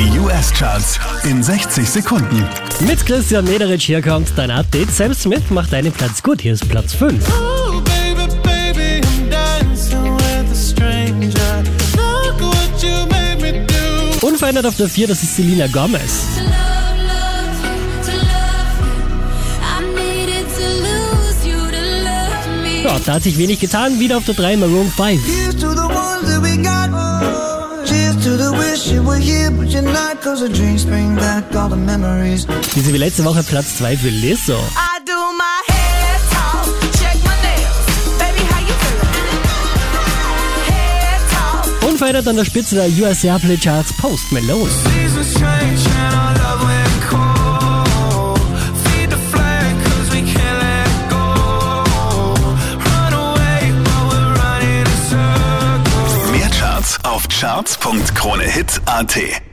Die US-Charts in 60 Sekunden. Mit Christian Mederich hier kommt dein Update. Sam Smith macht deinen Platz gut. Hier ist Platz 5. Ooh, baby, baby, I'm dancing with a stranger. Look what you made me do. Unverändert auf der 4, das ist Selena Gomez. Ja, da hat sich wenig getan. Wieder auf der 3, Maroon 5. Here's to the ones that we got. Cheers to the wish you were here, but you're not. Cause the drinks bring back all the memories. Diese wie letzte Woche Platz 2 für Lizzo. Talk. Unverändert an der Spitze der US Airplay Charts Post Malone. Mehr Charts auf charts.kronehit.at.